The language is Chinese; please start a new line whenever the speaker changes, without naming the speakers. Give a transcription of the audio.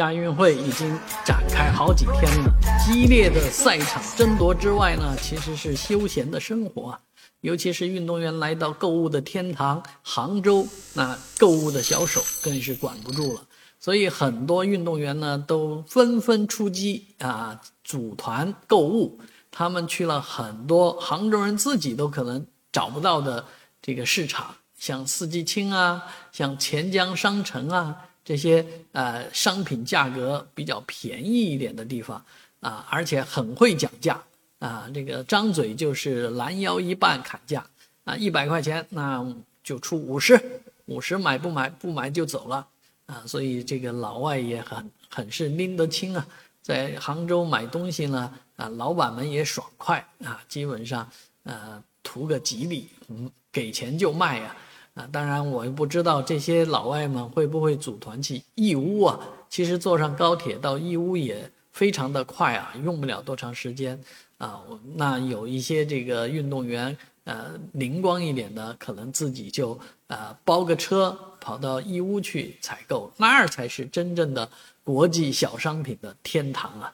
亚运会已经展开好几天了，激烈的赛场争夺之外呢，其实是休闲的生活啊。尤其是运动员来到购物的天堂杭州，那购物的小手更是管不住了。所以很多运动员呢都纷纷出击啊，组团购物。他们去了很多杭州人自己都可能找不到的这个市场，像四季青啊，像钱江商城啊。这些呃商品价格比较便宜一点的地方啊，而且很会讲价啊，这个张嘴就是拦腰一半砍价啊，一百块钱那就出五十，五十买不买不买就走了啊，所以这个老外也很很是拎得清啊，在杭州买东西呢啊，老板们也爽快啊，基本上呃图个吉利，嗯，给钱就卖呀。啊，啊当然我也不知道这些老外们会不会组团去义乌啊？其实坐上高铁到义乌也非常的快啊，用不了多长时间啊。那有一些这个运动员，呃，灵光一点的，可能自己就呃包个车跑到义乌去采购，那儿才是真正的国际小商品的天堂啊。